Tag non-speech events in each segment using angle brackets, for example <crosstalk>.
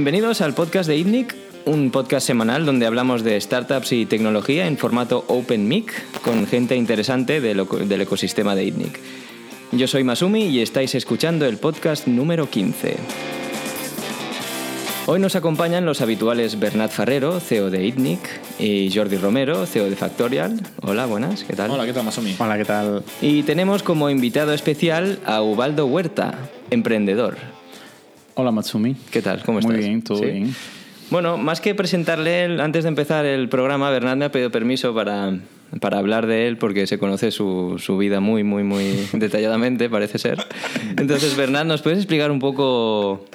Bienvenidos al podcast de ITNIC, un podcast semanal donde hablamos de startups y tecnología en formato Open Mic con gente interesante del, del ecosistema de ITNIC. Yo soy Masumi y estáis escuchando el podcast número 15. Hoy nos acompañan los habituales Bernat Ferrero, CEO de ITNIC, y Jordi Romero, CEO de Factorial. Hola, buenas, ¿qué tal? Hola, ¿qué tal, Masumi? Hola, ¿qué tal? Y tenemos como invitado especial a Ubaldo Huerta, emprendedor. Hola, Matsumi. ¿Qué tal? ¿Cómo Muy estás? bien, todo ¿Sí? bien. Bueno, más que presentarle, él, antes de empezar el programa, Bernat me ha pedido permiso para, para hablar de él porque se conoce su, su vida muy, muy, muy <laughs> detalladamente, parece ser. Entonces, Bernat, ¿nos puedes explicar un poco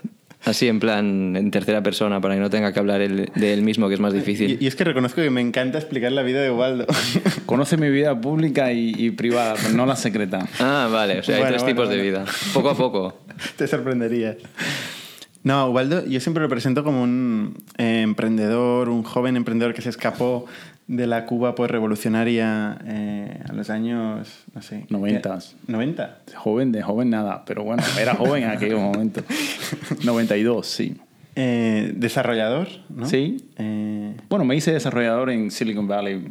así en plan en tercera persona para que no tenga que hablar él, de él mismo, que es más difícil? Y, y es que reconozco que me encanta explicar la vida de Ubaldo. <laughs> Conoce mi vida pública y, y privada, pero no la secreta. Ah, vale, o sea, hay Bueno, tres bueno, tipos de bueno. vida. Poco a poco. <laughs> Te sorprendería. No, Ubaldo, yo siempre lo presento como un eh, emprendedor, un joven emprendedor que se escapó de la Cuba pues, revolucionaria eh, a los años, no sé. Noventas. ¿qué? ¿90? Joven de joven nada, pero bueno, era joven en aquel momento. 92, sí. Eh, desarrollador, ¿no? Sí. Eh, Bueno, me hice desarrollador en Silicon Valley.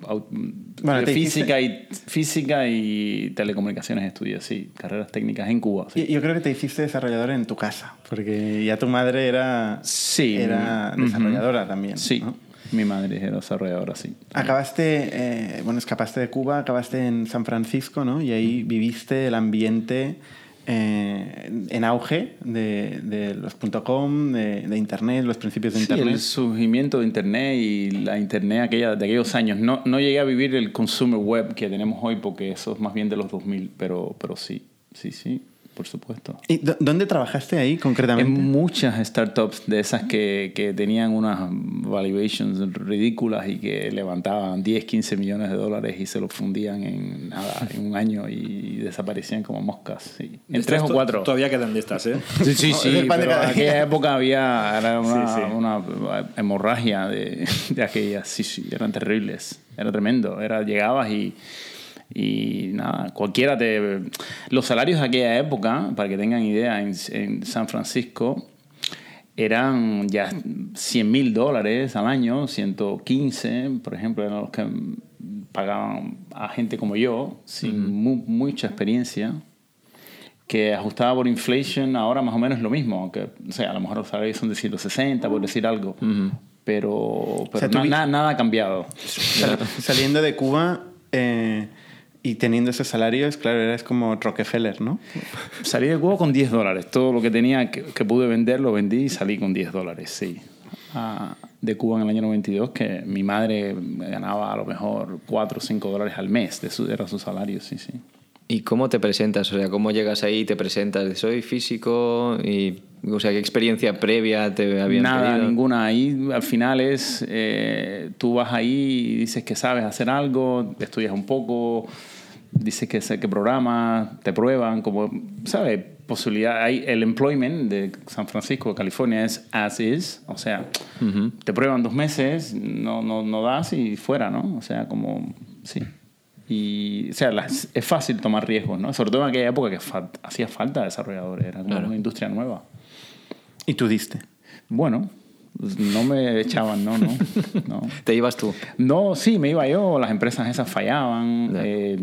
Bueno, física, y, física y telecomunicaciones estudié, sí. Carreras técnicas en Cuba. sí. yo, creo que te hiciste desarrollador en tu casa, porque ya tu madre era, Sí. era desarrolladora también. Sí, ¿no? mi madre era desarrolladora, sí. Acabaste, eh, bueno, escapaste de Cuba, acabaste en San Francisco, ¿no? Y ahí viviste el ambiente eh, en auge de, de los .com, de, de Internet, los principios de Sí, Internet. el surgimiento de Internet y la Internet aquella, de aquellos años. No, no llegué a vivir el consumer web que tenemos hoy porque eso es más bien de los 2000, pero, pero sí, sí, sí, por supuesto. ¿Y dó- dónde trabajaste ahí En concretamente? muchas startups de esas que, que tenían unas valuations ridículas y que levantaban 10, 15 millones de dólares y se los fundían en nada, en un año y desaparecían como moscas. sí. En tres o cuatro. Todavía quedan de estas, ¿eh? Sí, sí, No, sí, de pero en aquella época había era una, Sí, sí. una hemorragia de, de aquellas, sí, sí, eran terribles, era tremendo, era, llegabas y, y nada, cualquiera te... Los salarios de aquella época, para que tengan idea, en, en San Francisco eran ya 100 mil dólares al año, 115, por ejemplo, eran los que pagaban a gente como yo, sin mu- mucha experiencia que ajustada por inflation ahora más o menos es lo mismo, aunque o sea, a lo mejor los salarios son de 160 por decir algo, pero, pero sea, tú na- vi- na- nada ha cambiado. Sal- saliendo de Cuba eh, y teniendo esos salarios, claro, eres como Rockefeller, ¿no? Salí de Cuba con 10 dólares, todo lo que tenía que, que pude vender lo vendí y salí con 10 dólares, sí. Ah, de Cuba en el año 92, que mi madre ganaba a lo mejor 4 o 5 dólares al mes, de su, era su salario, sí, sí. ¿Y cómo te presentas? O sea, ¿cómo llegas ahí y te presentas? ¿Soy físico? Y, o sea, ¿qué experiencia previa te habían Nada, pedido? ninguna. Ahí al final es, eh, tú vas ahí y dices que sabes hacer algo, estudias un poco, dices que, sé que programas, te prueban, como, ¿sabes? Posibilidad, hay el employment de San Francisco, California, es as is, o sea, te prueban dos meses, no, no, no das y fuera, ¿no? O sea, como, sí. Y, o sea, las- es fácil tomar riesgos, ¿no? Sobre todo en aquella época que fa- hacía falta desarrolladores, era como Claro. una industria nueva. Y tú diste. Bueno, pues no me echaban, no, no. <laughs> No, Te ibas tú. no sí, me iba yo, las empresas esas fallaban. Eh,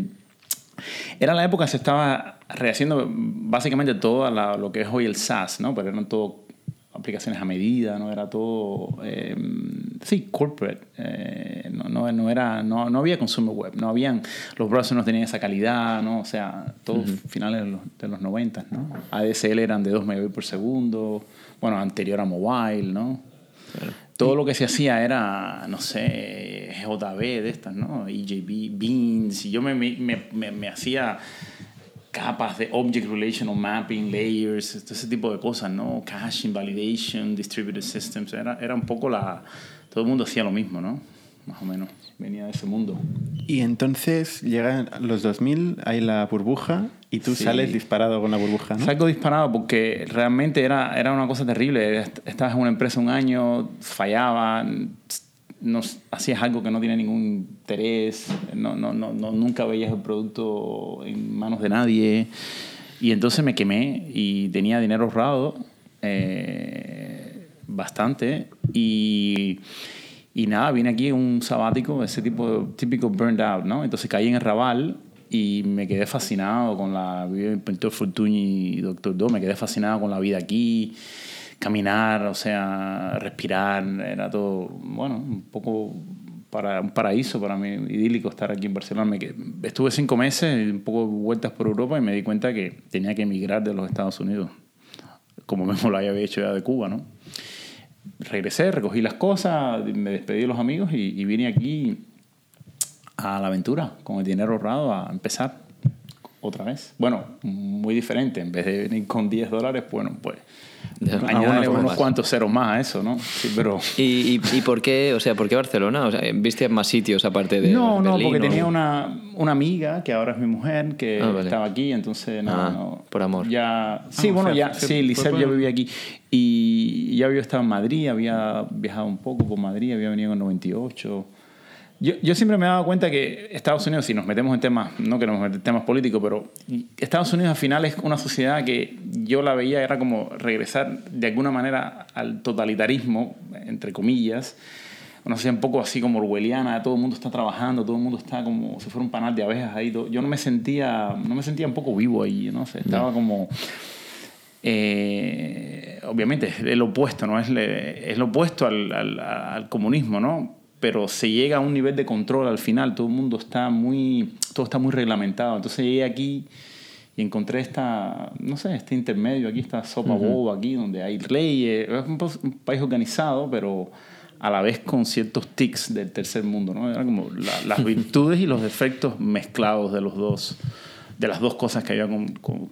era la época que se estaba rehaciendo básicamente todo lo que es hoy el SaaS, ¿no? Pero eran todo aplicaciones a medida, ¿no? Era todo, eh, sí, corporate. eh, no, no, no, era, no, no había consumer web, no habían, los browsers no tenían esa calidad, ¿no? O sea, todos finales de los, de los 90, ¿no? ADSL eran de 2 megabits por segundo, bueno, anterior a mobile, ¿no? Todo lo que se hacía era, no sé, JB de estas, ¿no? EJB, Beans. Y yo me, me, me, me- me hacía capas de Object Relational Mapping, Layers, todo ese tipo de cosas, ¿no? Caching, Validation, Distributed Systems. Era, era un poco la... Todo el mundo hacía lo mismo, ¿no? Más o menos. Venía de ese mundo. Y entonces llegan los 2000, hay la burbuja y tú Sí. sales disparado con la burbuja, ¿no? Salgo disparado porque realmente era, era una cosa terrible. Est- Estabas en una empresa un año, fallaba, no, hacías algo que no tenía ningún interés, no, no, no, no- nunca veías el producto en manos de nadie. Y entonces me quemé y tenía dinero ahorrado. eh, bastante. Y, y nada, vine aquí un sabático, ese tipo típico burned out, ¿no? Entonces caí en el Raval y me quedé fascinado con la pintor Fortuny y Doctor Do, me quedé fascinado con la vida aquí, caminar, o sea, respirar, era todo, bueno, un poco para un paraíso para mí, idílico estar aquí en Barcelona. Me estuve cinco meses, un poco vueltas por Europa y me di cuenta que tenía que emigrar de los Estados Unidos, como mismo lo había hecho ya de Cuba, ¿no? Regresé, recogí las cosas, me despedí de los amigos y vine aquí a la aventura, con el dinero ahorrado, a empezar otra vez. Bueno, muy diferente. En vez de venir con 10 dólares, bueno, pues añadirle unos más. cuantos ceros más a eso, ¿no? Sí, pero... <laughs> ¿Y, y, y por qué, o sea, por qué Barcelona? O sea, ¿Viste más sitios aparte de No, no, Berlín, porque o- tenía una, una amiga que ahora es mi mujer que Ah, vale. estaba aquí, entonces no, Ah, no. por amor. Ya, sí, o bueno, sea, ya, sí, Lisette ya vivía aquí y ya había estado en Madrid, había viajado un poco por Madrid, había venido en 98. Yo, yo siempre me he dado cuenta que Estados Unidos, si nos metemos en temas, no queremos meter en temas políticos, pero Estados Unidos al final es una sociedad que yo la veía era como regresar de alguna manera al totalitarismo, entre comillas, una sociedad un poco así como orwelliana, todo el mundo está trabajando, todo el mundo está como si fuera un panal de abejas ahí. todo- Yo no me sentía, no me sentía un poco vivo ahí, no sé, estaba como... eh, obviamente es el opuesto, ¿no? Es, le- es lo opuesto al, al- al comunismo, ¿no? Pero se llega a un nivel de control al final, todo el mundo está muy, todo está muy reglamentado. Entonces llegué aquí y encontré esta, no sé, este intermedio, aquí esta sopa boba, aquí donde hay leyes, es un, un país organizado, pero a la vez con ciertos tics del tercer mundo, ¿no? Era como la- las <laughs> virtudes y los defectos mezclados de los dos, de las dos cosas que había con- con-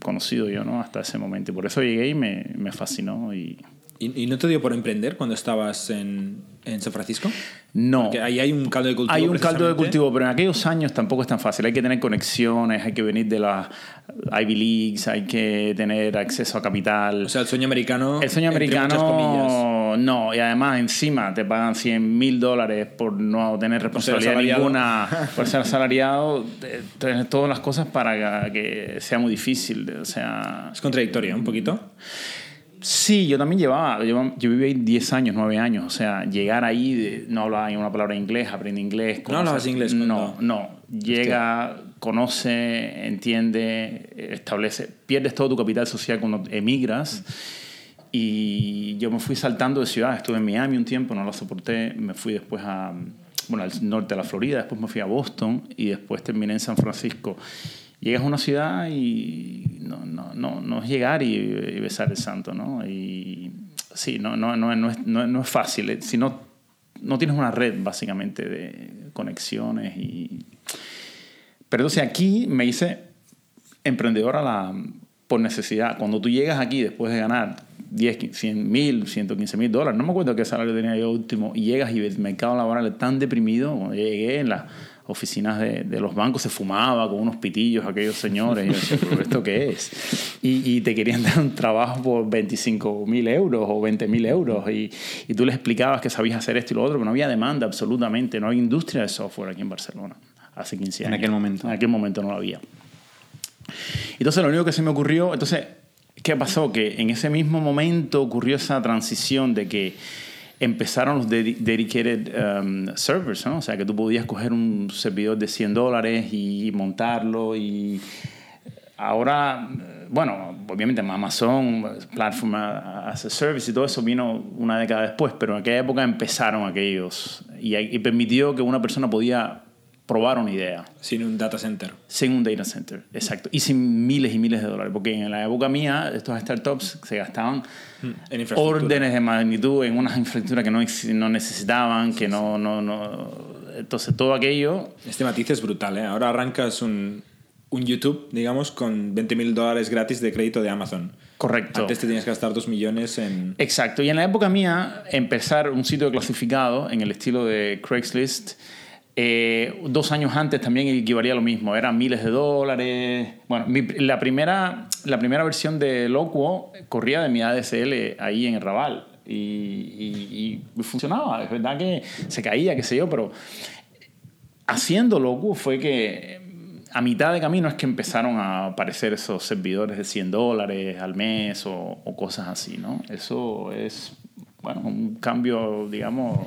conocido yo, ¿no? Hasta ese momento. Y por eso llegué y me, me fascinó y... ¿Y, y no te dio por emprender cuando estabas en, en San Francisco? No. Porque ahí hay un caldo de cultivo. Hay un caldo de cultivo, pero en aquellos años tampoco es tan fácil. Hay que tener conexiones, hay que venir de las Ivy Leagues, hay que tener acceso a capital. O sea, el sueño americano. el sueño americano, no. Y además, encima te pagan 100 mil dólares por no tener responsabilidad asalariado. ninguna, <laughs> por ser asalariado. Tener todas las cosas para que sea muy difícil. O sea, Es contradictorio, un poquito. Sí, yo también llevaba, yo, yo viví ahí 10 años, 9 años, o sea, llegar ahí, de- no hablaba ni una palabra de inglés, aprendí inglés. ¿No hablabas inglés No, no. Llega, conoce, entiende, establece, pierdes todo tu capital social cuando emigras. Y yo me fui saltando de ciudad, estuve en Miami un tiempo, no lo soporté, me fui después a, bueno, al norte de la Florida, después me fui a Boston y después terminé en San Francisco. Llegas a una ciudad y no, no, no, no es llegar y, y besar el santo, ¿no? Y sí, no, no, no, no, es, no, no es fácil, eh, si no, no tienes una red básicamente de conexiones y... Pero entonces aquí me hice emprendedor a la, por necesidad. Cuando tú llegas aquí después de ganar 10, 100 mil, 115 mil dólares, no me acuerdo qué salario tenía yo último, y llegas y el mercado laboral es tan deprimido, cuando llegué en las oficinas de, de los bancos se fumaba con unos pitillos aquellos señores, y yo decía, ¿pero esto qué es? Y, y te querían <laughs> dar un trabajo por 25 mil euros o 20 mil euros, y, y tú les explicabas que sabías hacer esto y lo otro, pero no había demanda absolutamente, no había industria de software aquí en Barcelona hace 15 En años. aquel momento. En aquel momento no lo había. Entonces lo único que se me ocurrió, entonces, ¿qué pasó? Que en ese mismo momento ocurrió esa transición de que empezaron los dedi- dedicated um, servers, ¿no? O sea, que tú podías coger un servidor de 100 dólares y montarlo y ahora, bueno, obviamente Amazon, Platform as a Service y todo eso vino una década después, pero en aquella época empezaron aquellos y permitió que una persona podía probar una idea Sin un data center. sin un data center, exacto. Y sin miles y miles de dólares. Porque en la época mía, estos startups se gastaban En infraestructura. órdenes de magnitud en unas infraestructuras que no, no necesitaban, que no, no, no... Entonces, todo aquello... Este matiz es brutal, ¿eh? Ahora arrancas un, un YouTube, digamos, con 20 mil dólares gratis de crédito de Amazon. Correcto. Antes te tenías que gastar 2 millones en... Exacto. Y en la época mía, empezar un sitio clasificado en el estilo de Craigslist, eh, dos años antes también equivalía a lo mismo. Eran miles de dólares. Bueno, la, primera, la primera versión de Locuo corría de mi ADSL ahí en el Raval. Y, funcionaba. Es verdad que se caía, qué sé yo, pero haciendo Locuo fue que a mitad de camino es que empezaron a aparecer esos servidores de 100 dólares al mes o, o cosas así, ¿no? Eso es bueno, un cambio, digamos...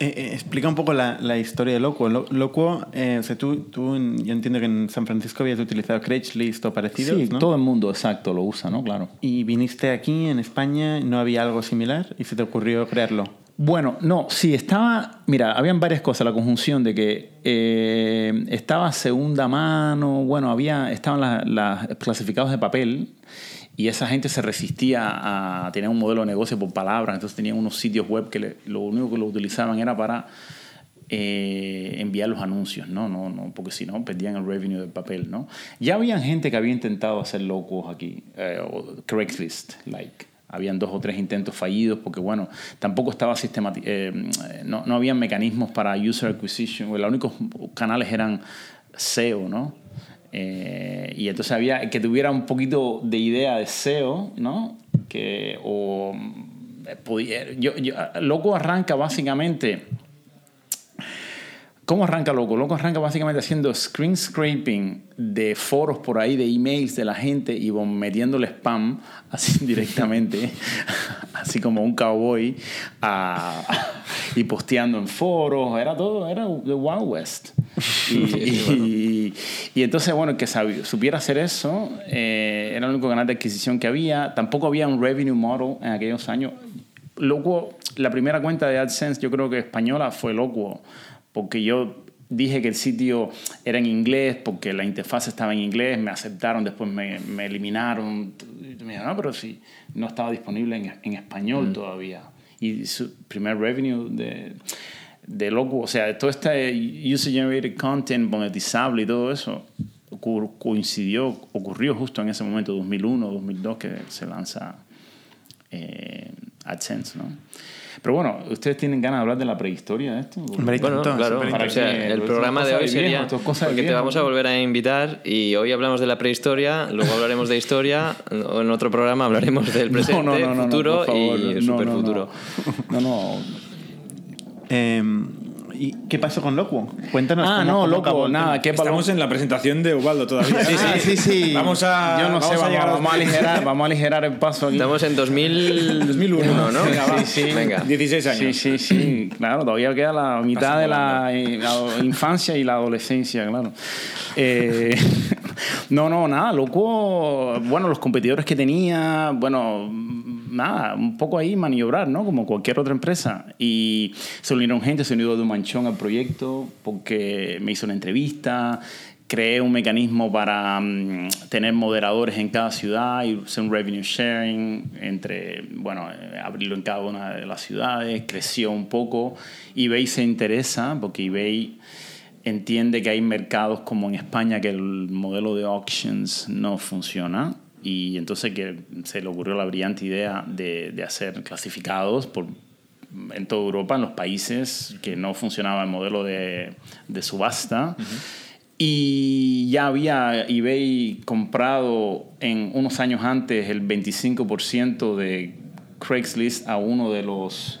Eh, eh, explica un poco la, la historia de Locuo. Lo- Locuo, eh, o sea, tú, tú yo entiendo que en San Francisco habías utilizado Craigslist o parecidos, Sí, ¿no? todo el mundo, exacto, lo usa, ¿no? Claro. Y viniste aquí, en España, no había algo similar y se te ocurrió crearlo. Bueno, no, sí, estaba, mira, habían varias cosas, la conjunción de que eh, estaba segunda mano, bueno, había, estaban las, las clasificados de papel y esa gente se resistía a tener un modelo de negocio por palabras, entonces tenían unos sitios web que lo único que lo utilizaban era para eh, enviar los anuncios, ¿no? No, no, porque si no perdían el revenue del papel, ¿no? Ya habían gente que había intentado hacer locos aquí, eh, Craigslist, like. Habían dos o tres intentos fallidos porque, bueno, tampoco estaba sistematizado, no, no habían mecanismos para user acquisition, los únicos canales eran SEO, ¿no? Eh, y entonces había que tuviera un poquito de idea de SEO, ¿no? Que, o, eh, podía- yo, yo- Loco arranca básicamente ¿Cómo arranca Loco? Loco arranca básicamente haciendo screen scraping de foros por ahí, de emails de la gente y metiéndole spam <laughs> así directamente, <laughs> así como un cowboy, <laughs> y posteando en foros. Era todo, era The Wild West. <laughs> Y, y- y entonces, bueno, que supiera hacer eso eh, era el único canal de adquisición que había. Tampoco había un revenue model en aquellos años. Locuo, la primera cuenta de AdSense, yo creo que española, fue Locuo, porque yo dije que el sitio era en inglés, porque la interfaz estaba en inglés, me aceptaron, después me, me eliminaron. Y me dijeron, no, pero si no estaba disponible en, en español todavía. Y su primer revenue de, de Locuo, o sea, todo este user-generated content monetizable y todo eso, ocur- coincidió, ocurrió justo en ese momento, 2001, 2002, que se lanza eh, AdSense, ¿no? Pero bueno, ¿ustedes tienen ganas de hablar de la prehistoria de esto? Bueno, tanto, claro, para o sea, el programa de hoy de sería porque te vamos a volver a invitar y hoy hablamos de la prehistoria, luego hablaremos de historia, o en otro programa hablaremos del <laughs> presente, no, no, no, no, futuro y no, no, superfuturo. No, no. Eh, ¿Y qué pasó con Locuo? Cuéntanos. Ah, cómo- no, el nada, qué Estamos en la presentación de Ubaldo todavía. <laughs> Sí, sí, sí, sí. <laughs> Vamos a. Yo no sé, vamos a vamos, a vamos a aligerar, vamos a aligerar el paso aquí. Estamos en 2000 2001, <laughs> ¿no? Venga, va. Sí, sí. Venga. 16 años. Sí, sí, sí, <clears throat> claro, todavía queda la mitad de la, eh, la infancia y la adolescencia, claro. Eh, no, no, nada, loco, bueno, los competidores que tenía, bueno, nada, un poco ahí maniobrar, ¿no? Como cualquier otra empresa. Y se unieron gente, se unió de un manchón al proyecto porque me hizo una entrevista, creé un mecanismo para mm, tener moderadores en cada ciudad y hacer un revenue sharing entre, bueno, eh, abrirlo en cada una de las ciudades, creció un poco. eBay se interesa porque eBay entiende que hay mercados como en España que el modelo de auctions no funciona y entonces que se le ocurrió la brillante idea de, de hacer clasificados por en toda Europa, en los países que no funcionaba el modelo de, de subasta. Y ya había eBay comprado en unos años antes el 25% de Craigslist a uno de los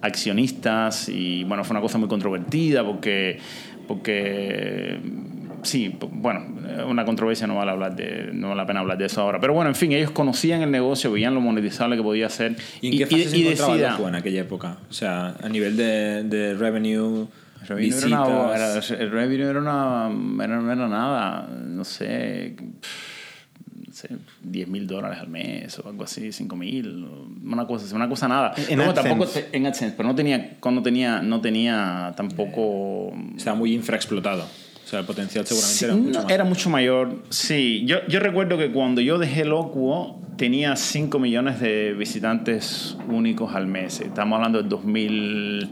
accionistas y bueno, fue una cosa muy controvertida porque, porque sí, bueno, una controversia no vale, hablar de, no vale la pena hablar de eso ahora. Pero bueno, en fin, ellos conocían el negocio, veían lo monetizable que podía ser. ¿Y en qué fase se encontraba decida- en aquella época? O sea, a nivel de, de revenue, revenue, era una, visitas... era- el revenue era una- era- no era nada, no sé, no sé 10 mil dólares al mes o algo así, 5 mil, una cosa, una cosa nada. En Luego AdSense. tampoco en AdSense, pero no tenía, cuando tenía, no tenía tampoco... Estaba muy infraexplotado. Sea, el potencial seguramente Sí, era mucho no, más. era mucho mayor, sí. Yo, yo recuerdo que cuando yo dejé Locuo tenía 5 millones de visitantes únicos al mes. Estamos hablando del 2000,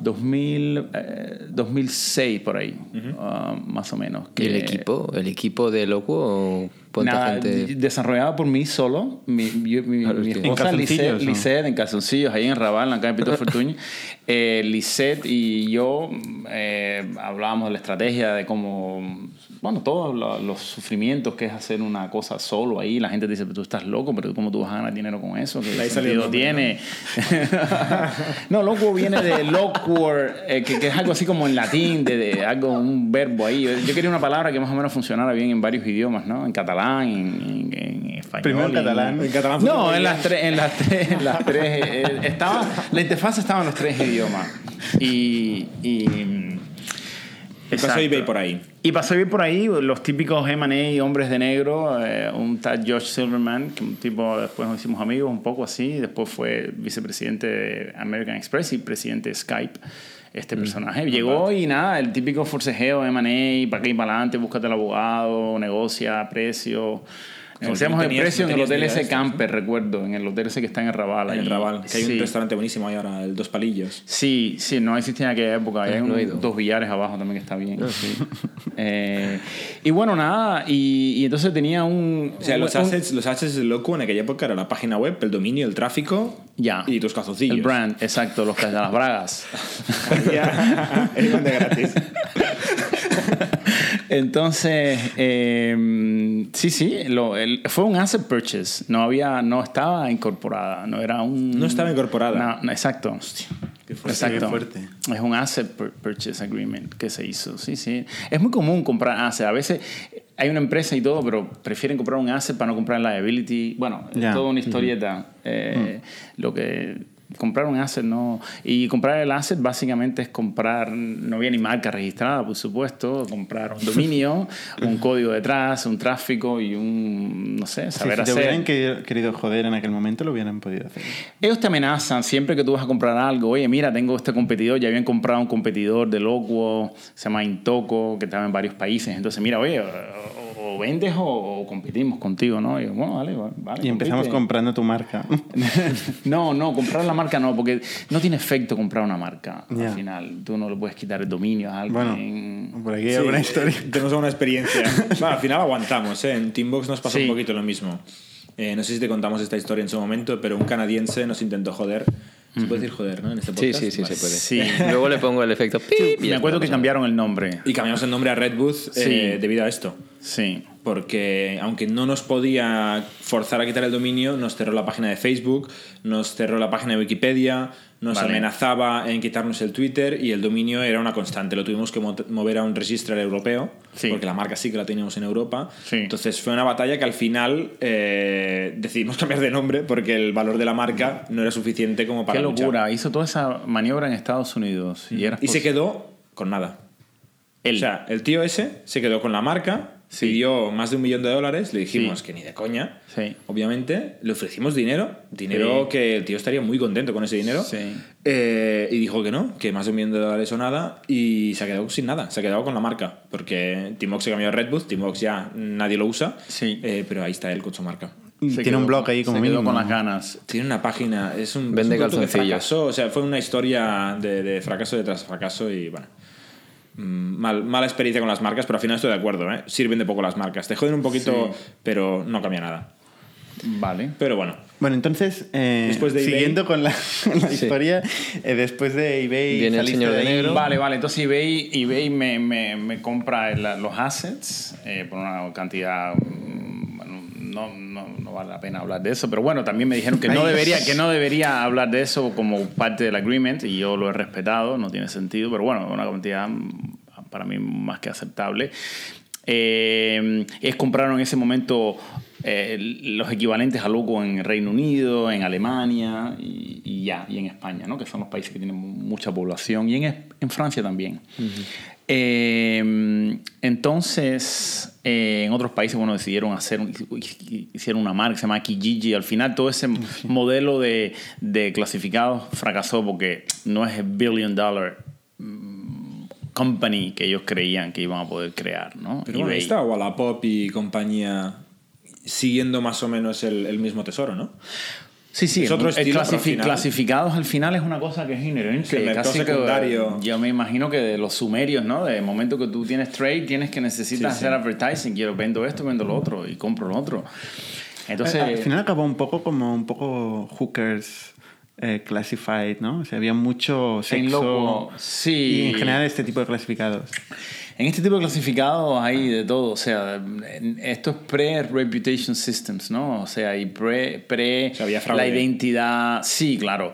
2000, eh, 2006 por ahí, ah, más o menos. ¿Y el que- equipo? ¿El equipo de Loco? ¿Cuánta Nada, gente? de- desarrollado por mí solo. Mi, yo- mi, Claro, mi es que- esposa ¿En Lisette, calzoncillos, o? Lisette, en calzoncillos, ahí en Raval, en la calle Pito <laughs> Fortuño. eh, Lisette y yo eh, hablábamos de la estrategia, de cómo, bueno, todos lo- los sufrimientos que es hacer una cosa solo ahí. La gente dice, pero tú estás loco, pero ¿cómo tú vas a ganar dinero con eso? ¿Qué ahí sentido tiene? <laughs> no, loco viene de awkward, eh, que, que es algo así como en latín, de, de algo, un verbo ahí. Yo, yo quería una palabra que más o menos funcionara bien en varios idiomas, ¿no? En catalán, en, en- en español. Primero en catalán. En catalán No, en las tres, en las tres, en las tres, eh, estaba, la interfaz estaba en los tres idiomas. Y, y, Y pasó exacto. eBay por ahí. Y pasó eBay por ahí, los típicos M&A, hombres de negro, eh, un tal Josh Silverman, que un tipo, después nos hicimos amigos un poco así, después fue vicepresidente de American Express y presidente de Skype. Este personaje llegó y nada, el típico forcejeo M&A, para aquí y para adelante, búscate el abogado, negocia, precio. Negociamos el precio en el hotel ese de esto, Camper, recuerdo, en el hotel ese que está en el Raval. En el. Raval, que hay Sí. un restaurante buenísimo ahí ahora, el Dos Palillos. Sí, sí, no existía en aquella época. Hay no un- dos billares abajo también que está bien. <laughs> Eh, y bueno, nada, y, y entonces tenía un... O sea, un- los un- assets, los assets de Loco en aquella época era la página web, el dominio, el tráfico Ya. y tus calzoncillos. El brand, exacto, los, las bragas. <laughs> Ya, <laughs> es de gratis. Entonces, eh, sí, sí, lo- el- fue un asset purchase. No había, no estaba incorporada, no era un... No estaba incorporada. No, no, exacto. Qué fuerte, Exacto. qué fuerte. Es un asset pur- purchase agreement que se hizo. Sí, sí. Es muy común comprar asset. A veces hay una empresa y todo, pero prefieren comprar un asset para no comprar liability. Bueno, es toda una historieta. Eh, Lo que comprar un asset no y comprar el asset básicamente es comprar no había ni marca registrada por supuesto comprar un dominio <laughs> un código detrás un tráfico y un no sé Sí, saber si te hacer hubieran querido, querido joder en aquel momento, lo hubieran podido hacer. ellos te amenazan siempre que tú vas a comprar algo. Oye, mira, tengo este competidor. Ya habían comprado un competidor de Locuo, se llama Intoco, que estaba en varios países. Entonces, mira, oye, o, vendes o, o competimos contigo, ¿no? Y yo, bueno, vale, vale. Y empezamos compite. comprando tu marca. <laughs> no, no, comprar la marca no, porque no tiene efecto comprar una marca. Ya. Al final, tú no le puedes quitar el dominio a alguien. Bueno, por aquí hay Sí, alguna historia. <laughs> Tenemos alguna experiencia. Bueno, al final aguantamos, ¿eh? En Teambox nos pasó Sí. un poquito lo mismo. Eh, no sé si te contamos esta historia en su momento, pero un canadiense nos intentó joder. Se puede decir joder, ¿no? En este Sí, podcast. sí, sí, Vale. se puede. Sí. <laughs> Luego le pongo el efecto pip y Me acuerdo que cambiaron el nombre. Y cambiamos el nombre a Red Booth eh, Sí. debido a esto. Sí. Porque aunque no nos podía forzar a quitar el dominio, nos cerró la página de Facebook, nos cerró la página de Wikipedia, nos Vale. amenazaba en quitarnos el Twitter y el dominio era una constante. Lo tuvimos que mo- mover a un registro europeo, Sí. porque la marca sí que la teníamos en Europa. Sí. Entonces fue una batalla que al final eh, decidimos <laughs> cambiar de nombre porque el valor de la marca no era suficiente como para Qué luchar. locura. Hizo toda esa maniobra en Estados Unidos. Y, Y se quedó con nada. Él. O sea, el tío ese se quedó con la marca, Sí. pidió más de un millón de dólares, le dijimos Sí. que ni de coña. Sí. Obviamente, le ofrecimos dinero, dinero Sí. que el tío estaría muy contento con ese dinero. Sí. Eh, y dijo que no, que más de un millón de dólares o nada, y se ha quedado sin nada, se ha quedado con la marca, porque Timox se cambió a Redbooth, Timox ya nadie lo usa, Sí. eh, pero ahí está él con su marca. Se Tiene quedó un blog ahí como mínimo. con las ganas. Tiene una página, es un, Vende es un producto que calzoncillos. fracasó, o sea, fue una historia de, de fracaso detrás fracaso y bueno. Mm, Mal, mala experiencia con las marcas, pero al final estoy de acuerdo, ¿eh? Sirven de poco las marcas. Te joden un poquito, pero no cambia nada. Vale. Pero bueno, Bueno, entonces, eh, Después de eBay. siguiendo con la, <laughs> la historia, eh, después de eBay Viene el señor de ahí- negro. Vale, vale. Entonces eBay, eBay me, me, me compra el- los assets eh, por una cantidad... no, no, no vale la pena hablar de eso, pero bueno, también me dijeron que no debería, que no debería hablar de eso como parte del agreement y yo lo he respetado, no tiene sentido, pero bueno, una cantidad para mí más que aceptable. Eh, es compraron en ese momento eh, los equivalentes a Loco en Reino Unido, en Alemania y, y ya, y en España, ¿no? que son los países que tienen mucha población, y en, en Francia también. Eh, entonces, eh, en otros países, bueno, decidieron hacer, hicieron una marca que se llama Kijiji. Al final, todo ese modelo de, de clasificados fracasó porque no es el billion dollar mm, company que ellos creían que iban a poder crear, ¿no? pero bueno, ahí está Wallapop y compañía siguiendo más o menos el, el mismo tesoro, ¿no? Sí, sí, Es otro el estilo, clasifi- pero al final- clasificados al final es una cosa que es inherente. Sí, el mercado casi que, secundario. yo me imagino que de los sumerios, ¿no? De momento que tú tienes trade, tienes que necesitas Sí, sí. hacer advertising. Quiero vendo esto, vendo lo otro y compro lo otro. Entonces, Eh, Al final acabó un poco como un poco hookers eh, classified, ¿no? O sea, había mucho En sexo. loco, sí. Y en general este tipo de clasificados. En este tipo de clasificados hay de todo, o sea, esto es pre-reputation systems, ¿no? O sea, y pre, pre O sea, había fraude. la identidad, sí, claro.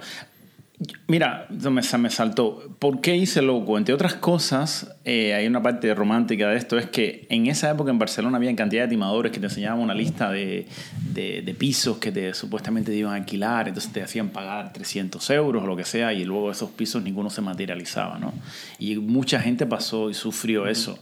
Mira, me, me saltó. ¿Por qué hice loco? Entre otras cosas, eh, hay una parte romántica de esto, es que en esa época en Barcelona había cantidad de timadores que te enseñaban una lista de, de, de, pisos que te, supuestamente te iban a alquilar, entonces te hacían pagar 300 euros o lo que sea, y luego esos pisos ninguno se materializaba, ¿no? Y mucha gente pasó y sufrió eso.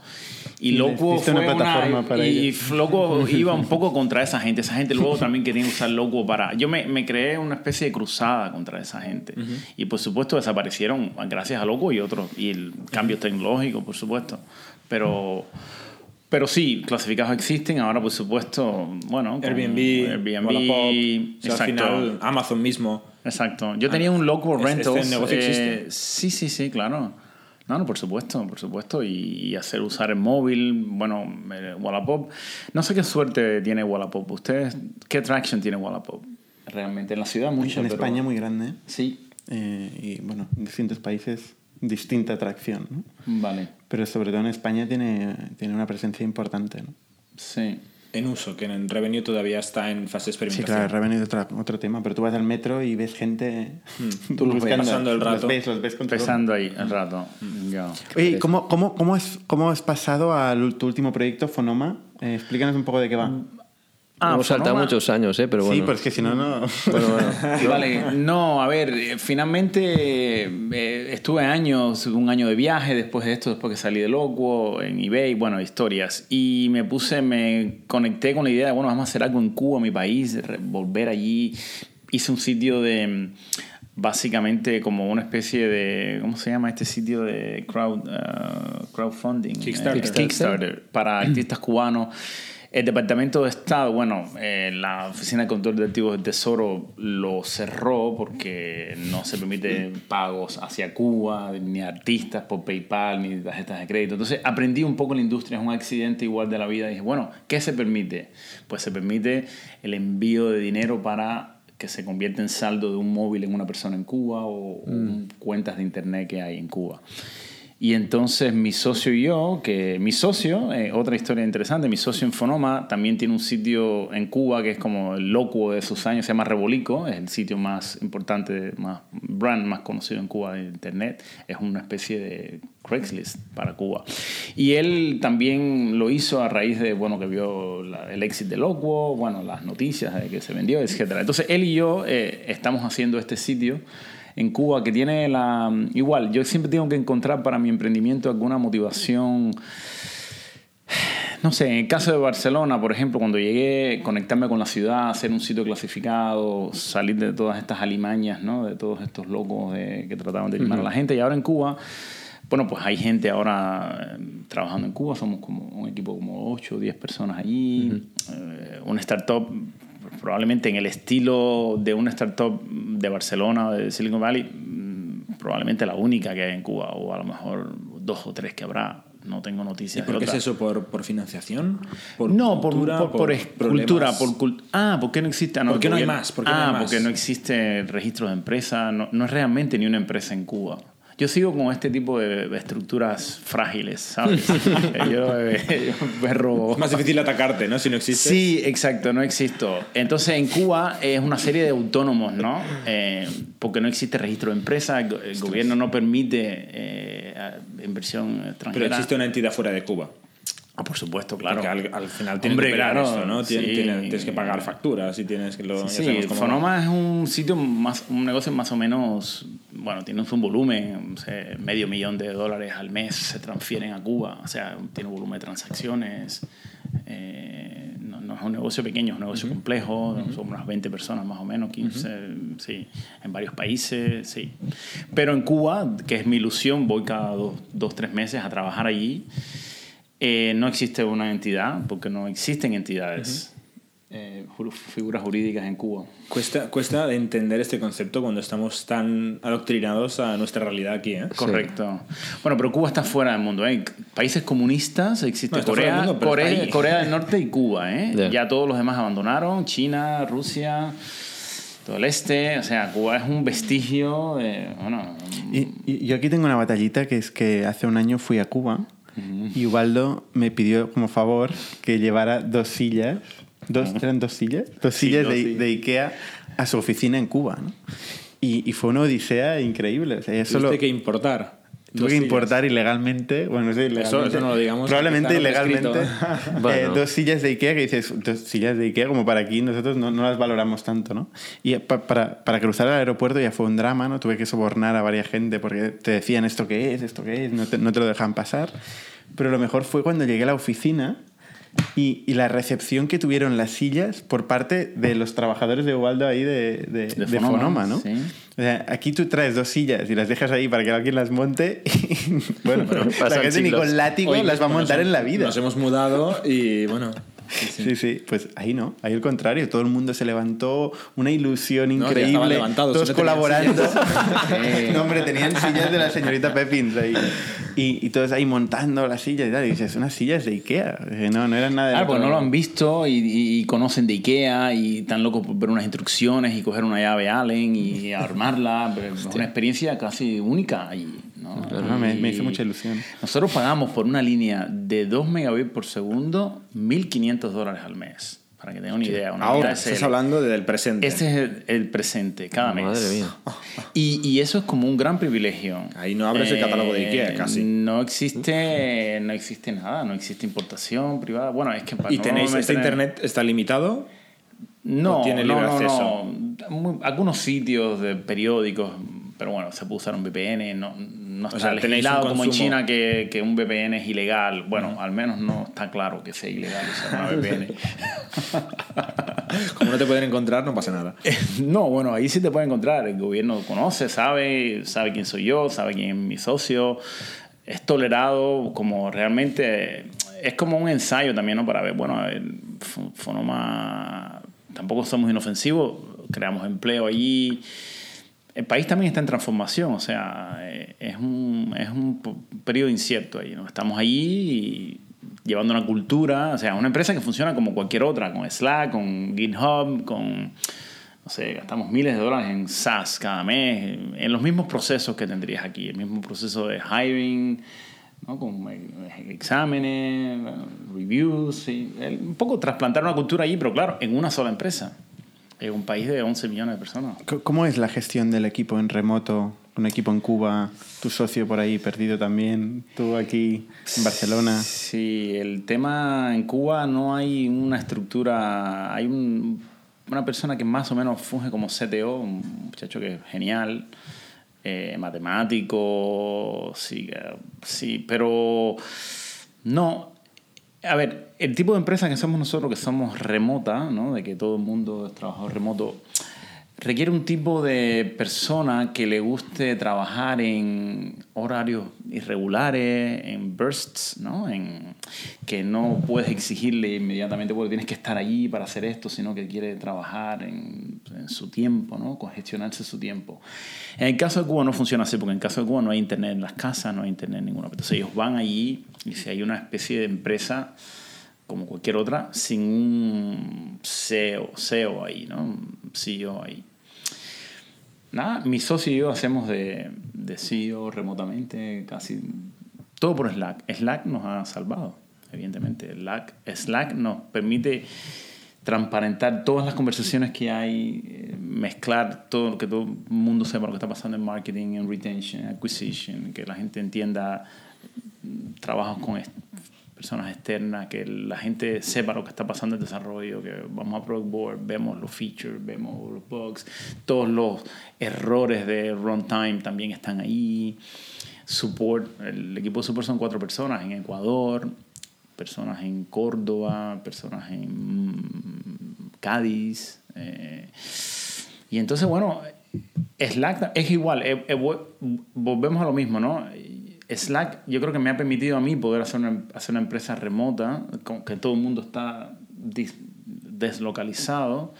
Y, Loco fue una plataforma para y Loco <laughs> iba un poco contra esa gente. Esa gente luego también quería usar Loco para... Yo me, me creé una especie de cruzada contra esa gente. Y por supuesto desaparecieron gracias a Loco y otros. Y el cambio tecnológico, por supuesto. Pero... Pero sí, clasificados existen. Ahora, por supuesto, bueno. Airbnb, Airbnb. exacto. al final, Amazon mismo. Exacto. Yo tenía un Loco Rentals. Este negocio existe. Sí, sí, sí, claro. No, no, por supuesto, por supuesto. Y, hacer usar el móvil, bueno, Wallapop. No sé qué suerte tiene Wallapop. ¿Ustedes qué traction tiene Wallapop? Realmente en la ciudad mucho. En España muy grande. Sí. Eh, y bueno, en distintos países distinta atracción. ¿no? Vale. Pero sobre todo en España tiene, tiene una presencia importante. ¿no? Sí en uso, que en Revenue todavía está en fase de experimentación. Sí, claro, Revenue es otro, otro tema, pero tú vas al metro y ves gente hmm. <laughs> tú buscando, pasando el rato. Los ves, los ves con Pasando ahí el rato. Mm. Oye, ¿cómo, cómo, cómo, es, ¿cómo has pasado a tu último proyecto, Fonoma? Eh, explícanos un poco de qué va. Mm, Ah, Hemos saltado muchos años, ¿eh? Pero bueno. Sí, pues que si no, no. Bueno, bueno. <laughs> vale, no, a ver, eh, finalmente eh, estuve años, un año de viaje después de esto, después que salí de Locuo, en eBay, bueno, historias. Y me puse, me conecté con la idea de, bueno, vamos a hacer algo en Cuba, mi país, volver allí. Hice un sitio de básicamente como una especie de, ¿cómo se llama este sitio de crowd, uh, crowdfunding? Kickstarter. Kickstarter para artistas cubanos. El Departamento de Estado, bueno, eh, la Oficina de Control de Activos del Tesoro lo cerró porque no se permite pagos hacia Cuba, ni artistas por PayPal, ni tarjetas de crédito. Entonces aprendí un poco la industria, es un accidente igual de la vida. Y dije, bueno, ¿qué se permite? Pues se permite el envío de dinero para que se convierta en saldo de un móvil en una persona en Cuba o, mm. cuentas de internet que hay en Cuba. Y entonces mi socio y yo, que mi socio, eh, otra historia interesante, mi socio en Fonoma también tiene un sitio en Cuba que es como el loco de sus años, se llama Rebolico, es el sitio más importante, más brand más conocido en Cuba de Internet, es una especie de Craigslist para Cuba. Y él también lo hizo a raíz de, bueno, que vio el éxito de Locuo, bueno, las noticias de que se vendió, etc. Entonces él y yo eh, estamos haciendo este sitio en Cuba que tiene la... Igual, yo siempre tengo que encontrar para mi emprendimiento alguna motivación. No sé, en el caso de Barcelona, por ejemplo, cuando llegué, conectarme con la ciudad, hacer un sitio clasificado, salir de todas estas alimañas, ¿no? De todos estos locos que trataban de llamar a la gente. Y ahora en Cuba, bueno, pues hay gente ahora eh, trabajando en Cuba, somos como un equipo como 8 o 10 personas allí, eh, una startup probablemente en el estilo de una startup de Barcelona o de Silicon Valley, mm, probablemente la única que hay en Cuba, o a lo mejor dos o tres que habrá. No tengo noticias. ¿Y por qué es eso? ¿Por, por financiación? ¿Por no, cultura, por, por, por cultura. Por ah, ¿por qué no existe? No, ¿Por qué no hay más? ¿Por qué ah, no hay más? porque no existe registro de empresa. No, no es realmente ni una empresa en Cuba. Yo sigo con este tipo de estructuras frágiles, ¿sabes? <laughs> yo, eh, perro... Es más difícil atacarte, ¿no? Si no existes. Sí, exacto, no existo. Entonces, en Cuba es una serie de autónomos, ¿no? Eh, porque no existe registro de empresa, el, gobierno no permite eh, inversión extranjera. Pero existe una entidad fuera de Cuba. Ah, por supuesto, claro. Porque al, final tienes que pagar eso, ¿no? Tienes, que pagar facturas y tienes que lo... Sí, Fonoma es un sitio, más, un negocio más o menos, bueno, tiene un volumen, medio millón de dólares al mes se transfieren a Cuba, o sea, tiene un volumen de transacciones, eh, no, es un negocio pequeño, es un negocio complejo, son unas 20 personas más o menos, 15, sí, en varios países, sí. Pero en Cuba, que es mi ilusión, voy cada dos, dos tres meses a trabajar allí. Eh, no existe una entidad, porque no existen entidades, eh, figuras jurídicas en Cuba. Cuesta, cuesta entender este concepto cuando estamos tan adoctrinados a nuestra realidad aquí. ¿eh? Correcto. Bueno, pero Cuba está fuera del mundo. ¿eh? Países comunistas, existe Corea, Corea, Corea, del Norte y Cuba. ¿eh? Ya todos los demás abandonaron, China, Rusia todo el este, o sea, Cuba es un vestigio de, bueno... Y, y, yo aquí tengo una batallita que es que hace un año fui a Cuba y Ubaldo me pidió como favor que llevara dos sillas, dos, ¿eran dos sillas? Dos sillas de, de, Ikea a su oficina en Cuba. ¿no? Y, y fue una odisea increíble. O sea, solo que importar. Tuve que sillas. importar ilegalmente, bueno, no sé, ilegalmente, eso no lo digamos, probablemente ilegalmente, <laughs> escrito. Bueno. eh, dos sillas de Ikea que dices, dos sillas de Ikea como para aquí nosotros no, no las valoramos tanto, ¿no? Y pa- para, para cruzar el aeropuerto ya fue un drama, ¿no? Tuve que sobornar a varias gente porque te decían esto qué es, esto qué es, no te, no te lo dejan pasar. Pero lo mejor fue cuando llegué a la oficina y, y la recepción que tuvieron las sillas por parte de los trabajadores de Ubaldo ahí de, de, de Fonoma, Fonoma, ¿no? sí. O sea, aquí tú traes dos sillas y las dejas ahí para que alguien las monte y, <laughs> bueno, la pasan gente ni con látigo Oye, las va a montar en la vida. Nos hemos mudado y bueno. Sí, sí. Sí, sí, pues ahí no, ahí al contrario, todo el mundo se levantó, una ilusión increíble, todos no tenían colaborando. <laughs> no, hombre, tenían sillas de la señorita Pepins ahí. Y, y todos ahí montando las sillas y tal. Y dices, unas sillas de Ikea. No, no eran nada de porque que- no lo han visto y, y- y conocen de Ikea y están locos por ver unas instrucciones y coger una llave Allen y armarla. <laughs> Pero Es una experiencia casi única allí. ¿No? Me, me hizo mucha ilusión. Nosotros pagamos por una línea de 2 megabits por segundo 1.500 dólares al mes. Para que tengan una idea. Una Ahora, estás hablando del presente. Este es el, el presente, cada mes. Madre mía. Y, y eso es como un gran privilegio. Ahí no abres el catálogo de Ikea, casi. No existe, no existe nada, no existe importación privada. Bueno, es que para ¿Y no tenéis este internet está limitado? No, ¿O tiene no, libre no, acceso? no. Muy- algunos sitios de periódicos, pero bueno, se puede usar un VPN, no, no está sea, tenéis un legislado como en. China que, que un VPN es ilegal. Bueno, al menos no está claro que sea ilegal usar una VPN. <laughs> Como no te pueden encontrar, no pasa nada. <laughs> No, bueno, ahí sí te puede encontrar. El gobierno conoce, sabe, sabe quién soy yo, sabe quién es mi socio. Es tolerado como realmente. Es como un ensayo también, ¿no? Para ver, bueno, el Fo- Fonoma. Tampoco somos inofensivos, creamos empleo allí. El país también está en transformación, o sea, eh, es un, es un periodo incierto ahí, ¿no? Estamos y llevando una cultura, o sea, una empresa que funciona como cualquier otra, con Slack, con GitHub, con, no sé, gastamos miles de dólares en SaaS cada mes, en los mismos procesos que tendrías aquí, el mismo proceso de hiring, ¿no? con eh, exámenes, reviews. El- un poco trasplantar una cultura allí, pero claro, en una sola empresa, en un país de 11 millones de personas. ¿Cómo es la gestión del equipo en remoto? Un equipo en Cuba, tu socio por ahí perdido también, tú aquí en Barcelona. Sí, el tema en Cuba no hay una estructura, hay un- una persona que más o menos funge como CTO, un muchacho que es genial, eh, matemático, sí, eh, sí, pero no. A ver, el tipo de empresa que somos nosotros, que somos remota, ¿no? de que todo el mundo es trabajador remoto, requiere un tipo de persona que le guste trabajar en horarios irregulares, en bursts, ¿no? En, que no puedes exigirle inmediatamente, bueno, tienes que estar allí para hacer esto, sino que quiere trabajar en, en su tiempo, ¿no? Congestionarse su tiempo. En el caso de Cuba no funciona así, porque en el caso de Cuba no hay internet en las casas, no hay internet en ninguna. Entonces ellos van allí y si hay una especie de empresa como cualquier otra, sin un CEO, CEO ahí, ¿no? CEO ahí. Nada, mi socio y yo hacemos de, CEO remotamente casi todo por Slack. Slack nos ha salvado, evidentemente. Slack, Slack nos permite transparentar todas las conversaciones que hay, eh, mezclar todo lo que todo el mundo sepa lo que está pasando en marketing, en retention, en acquisition, que la gente entienda trabajos con personas externas, que la gente sepa lo que está pasando en desarrollo, que vamos a Product Board, vemos los features, vemos los bugs, todos los errores de runtime también están ahí. Support, el equipo de support son cuatro personas en Ecuador, personas en Córdoba, personas en mm, Cádiz. eh, y entonces, bueno, Slack es igual, eh, eh, vo- volvemos a lo mismo, ¿no? Slack yo creo que me ha permitido a mí poder hacer una, hacer una empresa remota, con que todo el mundo está deslocalizado.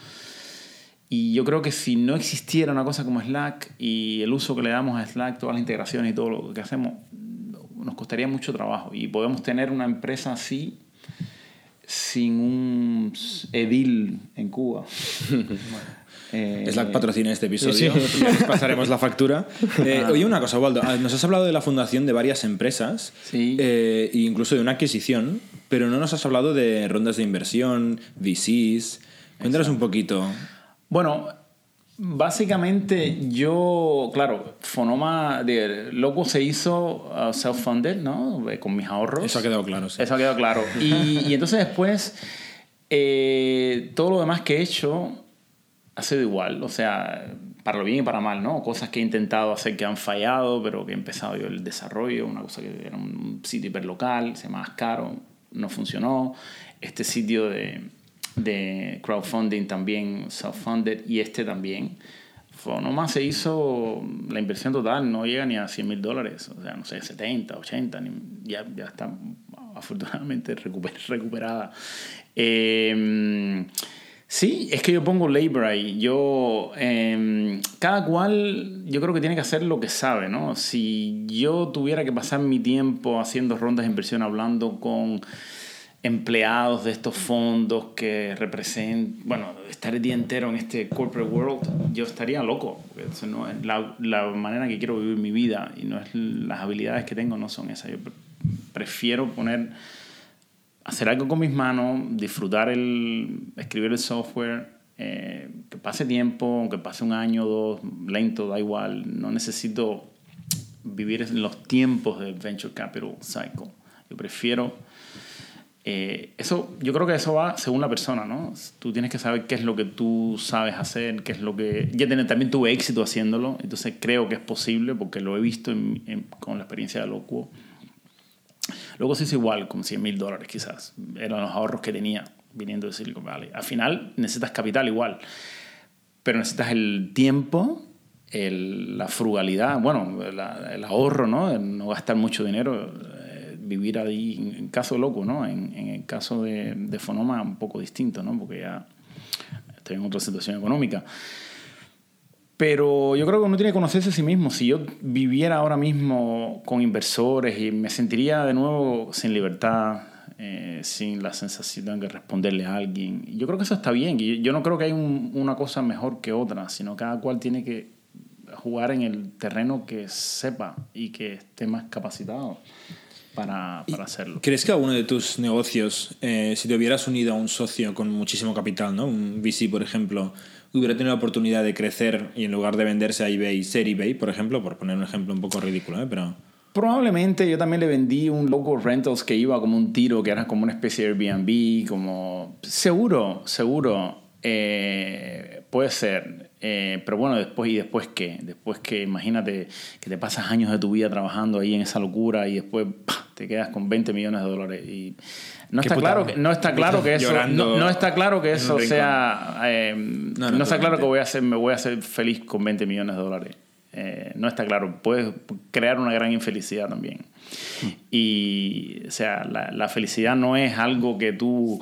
Y yo creo que si no existiera una cosa como Slack y el uso que le damos a Slack, todas las integraciones y todo lo que hacemos, nos costaría mucho trabajo. Y podemos tener una empresa así sin un edil en Cuba. <laughs> Eh, Slack patrocina este episodio. Sí, pasaremos la factura. <laughs> Eh, oye, una cosa, Waldo. ah, Nos has hablado de la fundación de varias empresas, Sí. eh, e incluso de una adquisición, pero no nos has hablado de rondas de inversión, VCs. Cuéntanos un poquito. Bueno, Básicamente, yo, claro, Fonoma, de, Loco se hizo uh, self-funded, ¿no? Eh, Con mis ahorros. Eso ha quedado claro, sí. Eso ha quedado claro. Y, y entonces después, todo lo demás que he hecho ha sido igual. O sea, para lo bien y para mal, ¿no? Cosas que he intentado hacer que han fallado, pero que he empezado yo el desarrollo. Una cosa que era un sitio hiperlocal, se más caro, no funcionó. Este sitio de, de crowdfunding también self-funded y este también. Fonoma se hizo la inversión total, no llega ni a 100 mil dólares, o sea, no sé, 70, 80, ni- ya, ya está afortunadamente recuper- recuperada. Eh, sí, es que yo pongo labor ahí. Yo, eh, cada cual, yo creo que tiene que hacer lo que sabe, ¿no? Si yo tuviera que pasar mi tiempo haciendo rondas de inversión, hablando con empleados de estos fondos que representan, bueno, estar el día entero en este corporate world, yo estaría loco. Eso no es la, la manera que quiero vivir mi vida y no es las habilidades que tengo no son esas. Yo pre- prefiero poner, hacer algo con mis manos, disfrutar el, escribir el software, eh, que pase tiempo, aunque pase un año o dos, lento, da igual. No necesito vivir en los tiempos del venture capital cycle. Yo prefiero eh, eso, yo creo que eso va según la persona, ¿no? Tú tienes que saber qué es lo que tú sabes hacer, qué es lo que... Tener, también tuve éxito haciéndolo, entonces creo que es posible porque lo he visto en- en- con la experiencia de Locuo. Luego se hizo igual, con 100 mil dólares quizás. Eran los ahorros que tenía viniendo de Silicon Valley. Al final necesitas capital igual, pero necesitas el tiempo, el- la frugalidad, bueno, la- el ahorro, ¿no? El no gastar mucho dinero, eh, vivir ahí, en, caso loco, ¿no? En, en el caso de, de Fonoma, un poco distinto, ¿no? Porque ya estoy en otra situación económica. Pero yo creo que uno tiene que conocerse a sí mismo. Si yo viviera ahora mismo con inversores y me sentiría de nuevo sin libertad, eh, sin la sensación de responderle a alguien, yo creo que eso está bien. Y Yo no creo que hay un- una cosa mejor que otra, sino cada cual tiene que jugar en el terreno que sepa y que esté más capacitado para, para hacerlo. ¿Crees que alguno de tus negocios, eh, si te hubieras unido a un socio con muchísimo capital, ¿no? un VC, por ejemplo, hubiera tenido la oportunidad de crecer y en lugar de venderse a eBay, ser eBay, por ejemplo, por poner un ejemplo un poco ridículo, ¿eh? pero... Probablemente yo también le vendí un local rentals que iba como un tiro, que era como una especie de Airbnb, como... Seguro, seguro, eh, puede ser. Eh, pero bueno, después, ¿y después qué? Después que imagínate que te pasas años de tu vida trabajando ahí en esa locura y después ¡pah! te quedas con 20 millones de dólares y... No está, putada. claro que, no está claro que <laughs> eso, no, no está claro que eso sea... eh, no, no, está claro que voy a hacer, me voy a hacer feliz con 20 millones de dólares. Eh, no está claro. Puedes crear una gran infelicidad también. Y, o sea, la, la felicidad no es algo que tú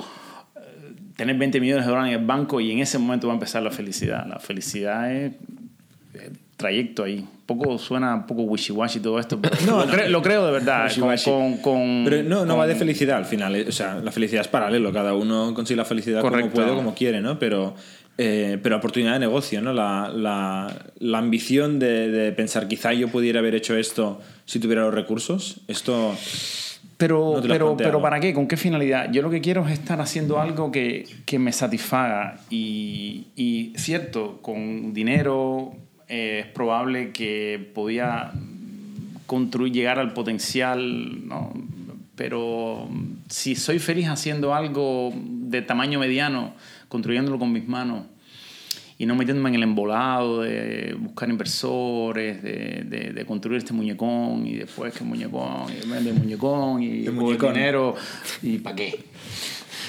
tener 20 millones de dólares en el banco y en ese momento va a empezar la felicidad. La felicidad es eh, trayecto ahí. Poco suena un poco wishy-washy todo esto, pero <laughs> No, lo, no. cre- lo creo de verdad. Con, con, Pero no, no con- va de felicidad al final. eh, O sea, la felicidad es paralelo. Cada uno consigue la felicidad Correcto. como puede, como quiere, ¿no? Pero, eh, pero oportunidad de negocio, ¿no? La, la, la ambición de, de pensar, quizá yo pudiera haber hecho esto si tuviera los recursos. Esto... Pero, No pero, pero ¿para qué? ¿Con qué finalidad? Yo lo que quiero es estar haciendo algo que, que me satisfaga. Y, y cierto, con dinero eh, es probable que podía construir, llegar al potencial, ¿no? Pero si soy feliz haciendo algo de tamaño mediano, construyéndolo con mis manos, y no metiéndome en el embolado de buscar inversores, de, de, de construir este muñecón y después que muñecón, y vende el muñecón y El el muñecón. dinero y ¿para qué?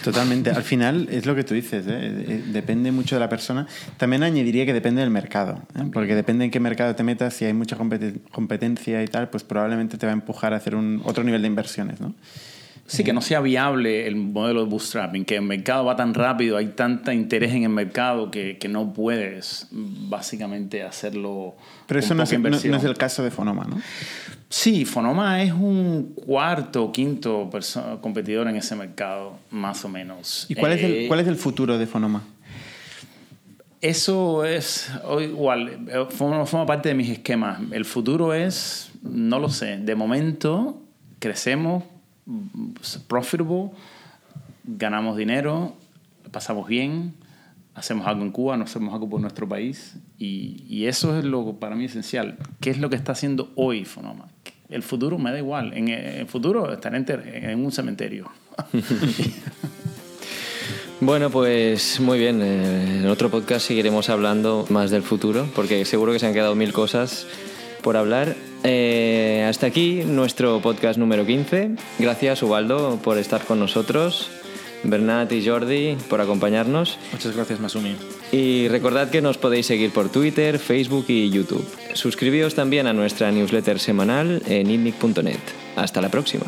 Totalmente. Al final es lo que tú dices, ¿eh? Eh, depende mucho de la persona. También añadiría que depende del mercado, ¿eh? porque depende en qué mercado te metas, si hay mucha competencia y tal, pues probablemente te va a empujar a hacer un otro nivel de inversiones, ¿no? Sí, que no sea viable el modelo de bootstrapping, que el mercado va tan rápido, hay tanta interés en el mercado que, que no puedes básicamente hacerlo. Pero eso no es, no- no es el caso de Fonoma, ¿no? Sí, Fonoma es un cuarto o quinto competidor en ese mercado, más o menos. ¿Y cuál, es Eh, el, cuál es el futuro de Fonoma? Eso es igual, eh, forma, forma parte de mis esquemas. El futuro es, no lo sé, de momento crecemos, mm, profitable, ganamos dinero, pasamos bien, hacemos algo en Cuba, no hacemos algo por nuestro país. Y, eso es lo para mí esencial. ¿Qué es lo que está haciendo hoy Fonoma? El futuro me da igual. En el futuro estaré en, en un cementerio. <laughs> Bueno, pues muy bien. Eh, en otro podcast seguiremos hablando más del futuro, porque seguro que se han quedado mil cosas por hablar. Eh, hasta aquí nuestro podcast número 15. Gracias, Ubaldo, por estar con nosotros. Bernat y Jordi, por acompañarnos. Muchas gracias, Masumi. Y recordad que nos podéis seguir por Twitter, Facebook y YouTube. Suscribíos también a nuestra newsletter semanal en itnic.net. Hasta la próxima.